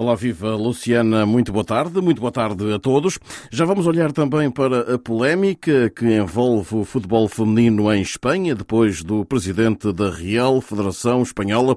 Olá, viva Luciana, muito boa tarde, muito boa tarde a todos. Já vamos olhar também para a polémica que envolve o futebol feminino em Espanha, depois do presidente da Real Federação Espanhola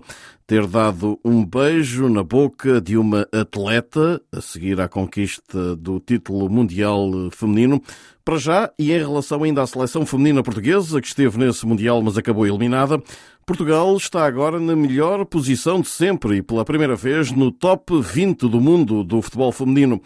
ter dado um beijo na boca de uma atleta a seguir à conquista do título mundial feminino. Para já, e em relação ainda à seleção feminina portuguesa, que esteve nesse Mundial, mas acabou eliminada, Portugal está agora na melhor posição de sempre e pela primeira vez no top 20 do mundo do futebol feminino.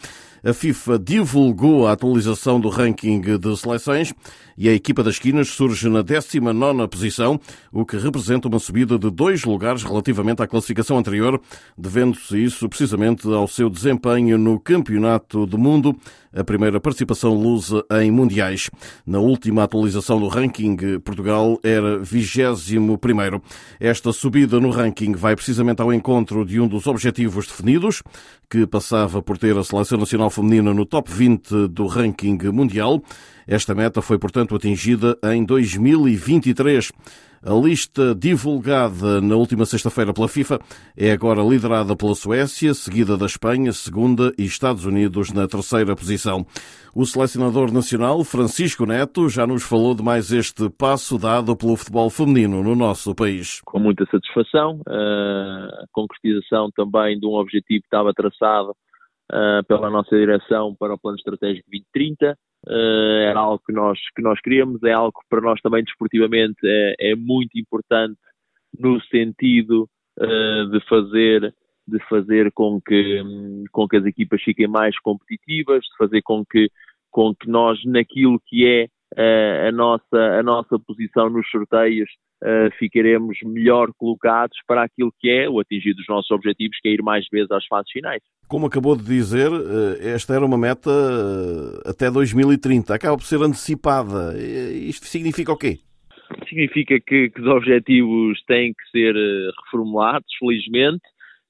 A FIFA divulgou a atualização do ranking de seleções e a equipa das esquinas surge na 19 posição, o que representa uma subida de dois lugares relativamente à classificação anterior, devendo-se isso precisamente ao seu desempenho no Campeonato do Mundo, a primeira participação lusa em mundiais. Na última atualização do ranking, Portugal era 21 primeiro. Esta subida no ranking vai precisamente ao encontro de um dos objetivos definidos, que passava por ter a seleção nacional feminina no top 20 do ranking mundial. Esta meta foi, portanto, atingida em 2023. A lista divulgada na última sexta-feira pela FIFA é agora liderada pela Suécia, seguida da Espanha, segunda e Estados Unidos na terceira posição. O selecionador nacional, Francisco Neto, já nos falou de mais este passo dado pelo futebol feminino no nosso país. Com muita satisfação, a concretização também de um objetivo que estava traçado pela nossa direção para o Plano Estratégico 2030 uh, era algo que nós, que nós queríamos, é algo que para nós também desportivamente é, é muito importante no sentido uh, de fazer de fazer com que, com que as equipas fiquem mais competitivas, de fazer com que, com que nós, naquilo que é a, nossa, a nossa posição nos sorteios, uh, ficaremos melhor colocados para aquilo que é o atingir dos nossos objetivos, que é ir mais vezes às fases finais. Como acabou de dizer, eh, esta era uma meta eh, até 2030. Acaba por ser antecipada. Isto significa o quê? Significa que, que os objetivos têm que ser eh, reformulados, felizmente.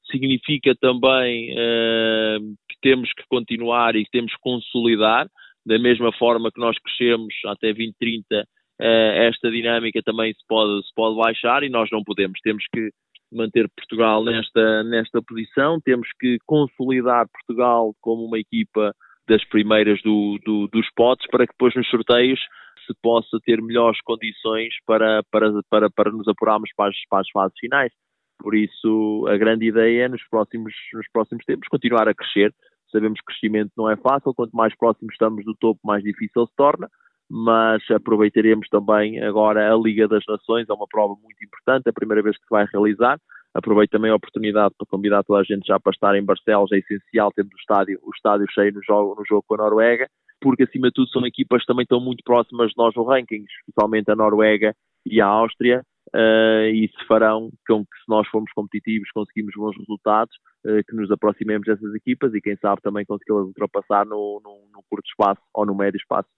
Significa também uh, que temos que continuar e que temos que consolidar, da mesma forma que nós crescemos até 2030, uh, esta dinâmica também se pode, se pode baixar e nós não podemos. Temos que manter Portugal nesta, nesta posição, temos que consolidar Portugal como uma equipa das primeiras do, do, dos potes para que depois nos sorteios se possa ter melhores condições para, para, para, para nos apurarmos para as, para as fases finais. Por isso, a grande ideia é, nos próximos, nos próximos tempos, continuar a crescer. Sabemos que crescimento não é fácil, quanto mais próximos estamos do topo, mais difícil se torna mas aproveitaremos também agora a Liga das Nações, é uma prova muito importante, é a primeira vez que se vai realizar. Aproveito também a oportunidade para convidar toda a gente já para estar em Barcelos, é essencial termos o estádio, o estádio cheio no jogo, no jogo com a Noruega, porque acima de tudo são equipas que também estão muito próximas de nós no ranking, especialmente a Noruega e a Áustria, uh, e se farão com que se nós formos competitivos conseguimos bons resultados, uh, que nos aproximemos dessas equipas e quem sabe também consegui-las ultrapassar no, no, no curto espaço ou no médio espaço.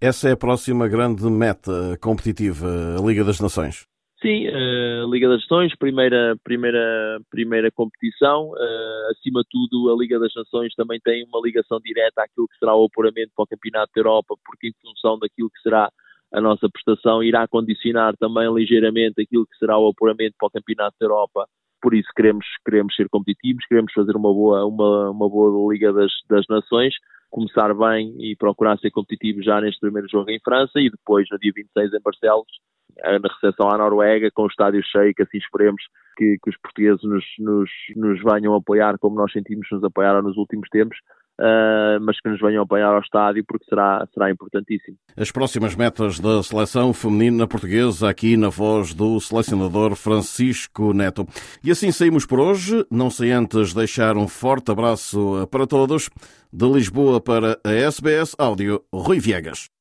Essa é a próxima grande meta competitiva, a Liga das Nações. Sim, a uh, Liga das Nações, primeira, primeira, primeira competição. Uh, acima de tudo, a Liga das Nações também tem uma ligação direta àquilo que será o apuramento para o Campeonato da Europa, porque em função daquilo que será a nossa prestação, irá condicionar também ligeiramente aquilo que será o apuramento para o Campeonato da Europa. Por isso queremos, queremos ser competitivos, queremos fazer uma boa, uma, uma boa Liga das, das Nações começar bem e procurar ser competitivo já neste primeiro jogo em França e depois no dia 26 em Barcelos, eh, na recepção à Noruega, com o estádio cheio, que assim esperemos que, que os portugueses nos, nos, nos venham apoiar como nós sentimos nos apoiaram nos últimos tempos Uh, mas que nos venham apanhar ao estádio porque será, será importantíssimo. As próximas metas da seleção feminina portuguesa aqui na voz do selecionador Francisco Neto. E assim saímos por hoje, não sei antes deixar um forte abraço para todos. De Lisboa para a SBS Áudio, Rui Viegas.